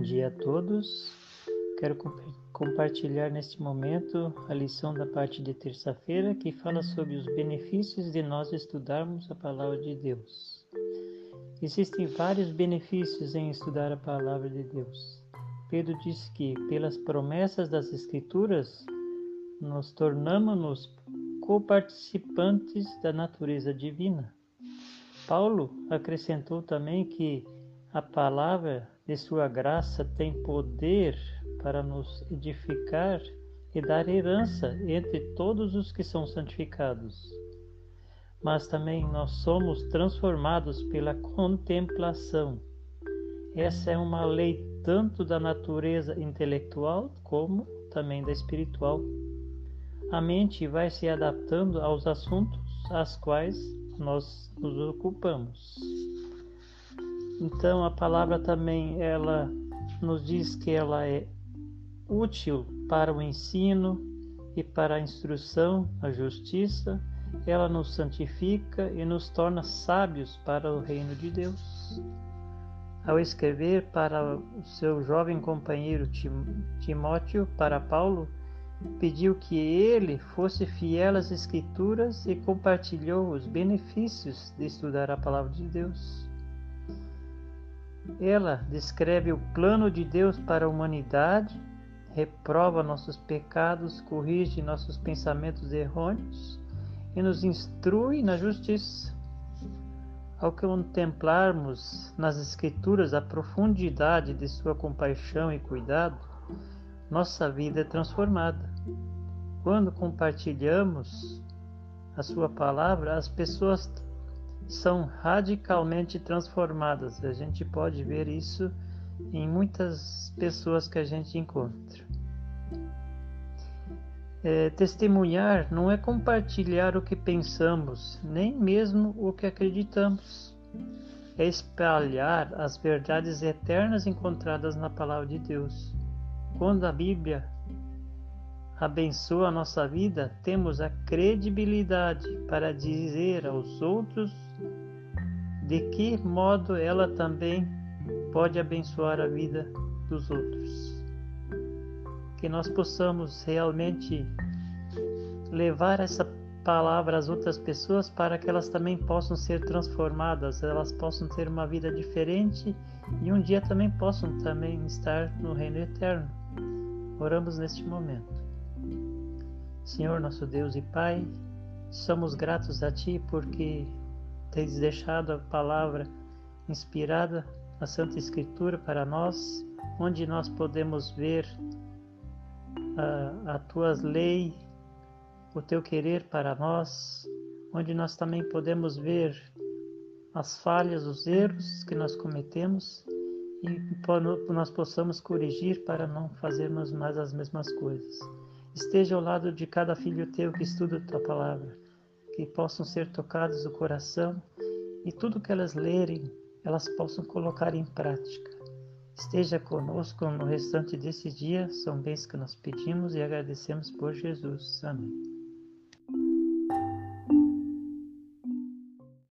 dia a todos. Quero comp compartilhar neste momento a lição da parte de terça-feira que fala sobre os benefícios de nós estudarmos a palavra de Deus. Existem vários benefícios em estudar a palavra de Deus. Pedro diz que, pelas promessas das Escrituras, nos tornamos-nos coparticipantes da natureza divina. Paulo acrescentou também que a palavra de sua graça tem poder para nos edificar e dar herança entre todos os que são santificados. Mas também nós somos transformados pela contemplação. Essa é uma lei tanto da natureza intelectual como também da espiritual. A mente vai se adaptando aos assuntos aos quais nós nos ocupamos. Então a palavra também ela nos diz que ela é útil para o ensino e para a instrução, a justiça, ela nos santifica e nos torna sábios para o reino de Deus. Ao escrever para o seu jovem companheiro Timóteo, para Paulo, pediu que ele fosse fiel às Escrituras e compartilhou os benefícios de estudar a palavra de Deus. Ela descreve o plano de Deus para a humanidade, reprova nossos pecados, corrige nossos pensamentos errôneos e nos instrui na justiça. Ao contemplarmos nas Escrituras a profundidade de Sua compaixão e cuidado, nossa vida é transformada. Quando compartilhamos a Sua palavra, as pessoas são radicalmente transformadas. A gente pode ver isso em muitas pessoas que a gente encontra. É, testemunhar não é compartilhar o que pensamos, nem mesmo o que acreditamos. É espalhar as verdades eternas encontradas na palavra de Deus. Quando a Bíblia abençoa a nossa vida, temos a credibilidade para dizer aos outros de que modo ela também pode abençoar a vida dos outros. Que nós possamos realmente levar essa palavra às outras pessoas para que elas também possam ser transformadas, elas possam ter uma vida diferente e um dia também possam também estar no reino eterno. Oramos neste momento. Senhor nosso Deus e Pai, somos gratos a Ti porque tens deixado a palavra inspirada, a Santa Escritura para nós, onde nós podemos ver a, a tua lei, o teu querer para nós, onde nós também podemos ver as falhas, os erros que nós cometemos e nós possamos corrigir para não fazermos mais as mesmas coisas. Esteja ao lado de cada filho teu que estuda a tua palavra que possam ser tocadas o coração e tudo que elas lerem, elas possam colocar em prática. Esteja conosco no restante desse dia, são bens que nós pedimos e agradecemos por Jesus. Amém.